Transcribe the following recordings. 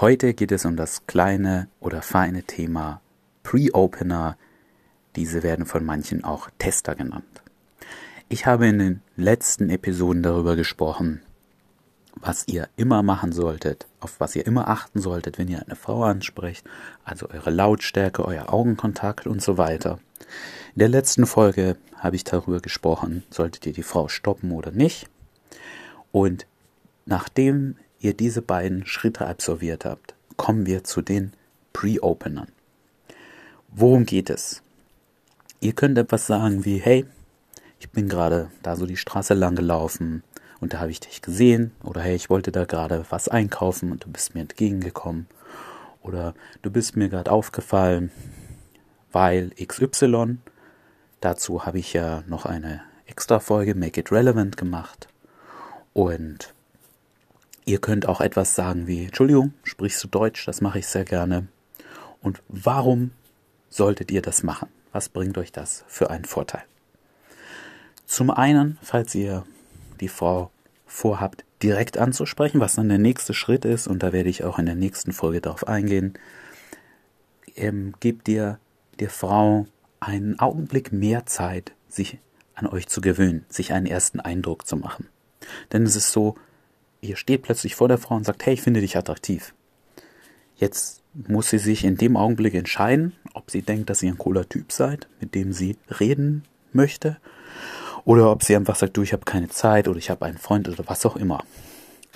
Heute geht es um das kleine oder feine Thema Pre-Opener. Diese werden von manchen auch Tester genannt. Ich habe in den letzten Episoden darüber gesprochen, was ihr immer machen solltet, auf was ihr immer achten solltet, wenn ihr eine Frau ansprecht, also eure Lautstärke, euer Augenkontakt und so weiter. In der letzten Folge habe ich darüber gesprochen, solltet ihr die Frau stoppen oder nicht. Und nachdem ihr diese beiden Schritte absolviert habt, kommen wir zu den Pre-Openern. Worum geht es? Ihr könnt etwas sagen wie, hey, ich bin gerade da so die Straße lang gelaufen und da habe ich dich gesehen oder hey, ich wollte da gerade was einkaufen und du bist mir entgegengekommen oder du bist mir gerade aufgefallen, weil XY. Dazu habe ich ja noch eine extra Folge Make It Relevant gemacht und ihr könnt auch etwas sagen wie Entschuldigung, sprichst du Deutsch? Das mache ich sehr gerne. Und warum solltet ihr das machen? Was bringt euch das für einen Vorteil? Zum einen, falls ihr die Frau vorhabt, direkt anzusprechen, was dann der nächste Schritt ist, und da werde ich auch in der nächsten Folge darauf eingehen, ähm, gebt ihr der Frau einen Augenblick mehr Zeit, sich an euch zu gewöhnen, sich einen ersten Eindruck zu machen. Denn es ist so, ihr steht plötzlich vor der Frau und sagt, hey, ich finde dich attraktiv. Jetzt muss sie sich in dem Augenblick entscheiden, ob sie denkt, dass ihr ein cooler Typ seid, mit dem sie reden möchte, oder ob sie einfach sagt, du, ich habe keine Zeit oder ich habe einen Freund oder was auch immer.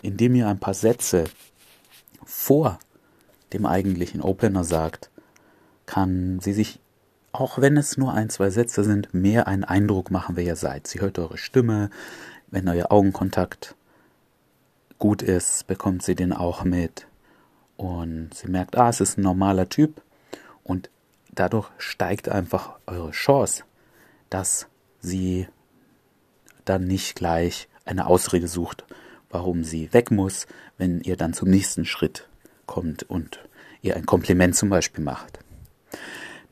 Indem ihr ein paar Sätze vor dem eigentlichen Opener sagt, kann sie sich, auch wenn es nur ein, zwei Sätze sind, mehr einen Eindruck machen, wer ihr seid. Sie hört eure Stimme, wenn euer Augenkontakt gut ist, bekommt sie den auch mit. Und sie merkt, ah, es ist ein normaler Typ. Und dadurch steigt einfach eure Chance, dass sie dann nicht gleich eine Ausrede sucht, warum sie weg muss, wenn ihr dann zum nächsten Schritt kommt und ihr ein Kompliment zum Beispiel macht.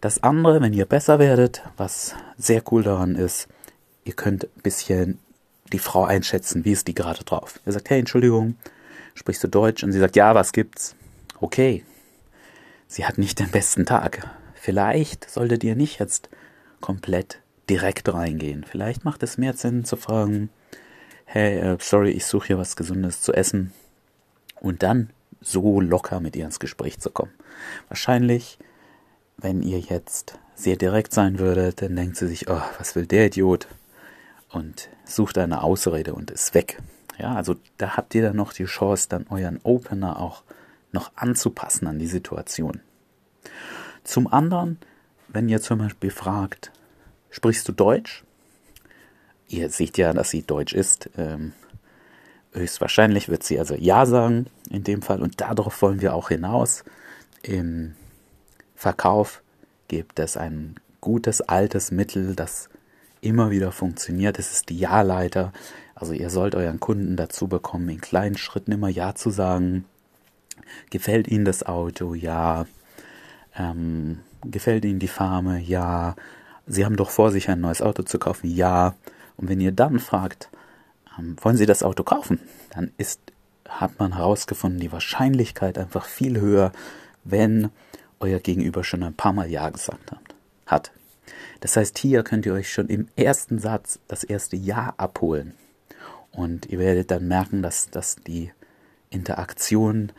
Das andere, wenn ihr besser werdet, was sehr cool daran ist, ihr könnt ein bisschen die Frau einschätzen, wie ist die gerade drauf. Ihr sagt, hey, Entschuldigung, sprichst du Deutsch? Und sie sagt, ja, was gibt's? Okay, sie hat nicht den besten Tag. Vielleicht solltet ihr nicht jetzt komplett direkt reingehen. Vielleicht macht es mehr Sinn zu fragen, hey, äh, sorry, ich suche hier was Gesundes zu essen. Und dann so locker mit ihr ins Gespräch zu kommen. Wahrscheinlich, wenn ihr jetzt sehr direkt sein würdet, dann denkt sie sich, oh, was will der Idiot? Und sucht eine Ausrede und ist weg. Ja, also da habt ihr dann noch die Chance, dann euren Opener auch noch anzupassen an die Situation. Zum anderen, wenn ihr zum Beispiel fragt, Sprichst du Deutsch? Ihr seht ja, dass sie Deutsch ist. Ähm, höchstwahrscheinlich wird sie also Ja sagen in dem Fall. Und darauf wollen wir auch hinaus. Im Verkauf gibt es ein gutes altes Mittel, das immer wieder funktioniert. Es ist die Ja-Leiter. Also ihr sollt euren Kunden dazu bekommen, in kleinen Schritten immer Ja zu sagen. Gefällt Ihnen das Auto? Ja. Ähm, gefällt Ihnen die Farbe? Ja. Sie haben doch vor, sich ein neues Auto zu kaufen. Ja. Und wenn ihr dann fragt, ähm, wollen Sie das Auto kaufen, dann ist, hat man herausgefunden, die Wahrscheinlichkeit einfach viel höher, wenn euer Gegenüber schon ein paar Mal Ja gesagt hat. hat. Das heißt, hier könnt ihr euch schon im ersten Satz das erste Ja abholen. Und ihr werdet dann merken, dass, dass die Interaktion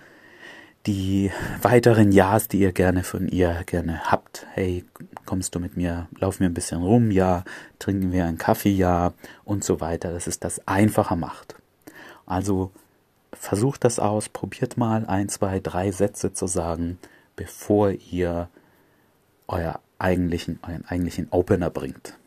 die weiteren Ja's, die ihr gerne von ihr gerne habt. Hey, kommst du mit mir, laufen wir ein bisschen rum, ja, trinken wir einen Kaffee, ja, und so weiter, dass es das einfacher macht. Also versucht das aus, probiert mal ein, zwei, drei Sätze zu sagen, bevor ihr euer eigentlichen, euren eigentlichen Opener bringt.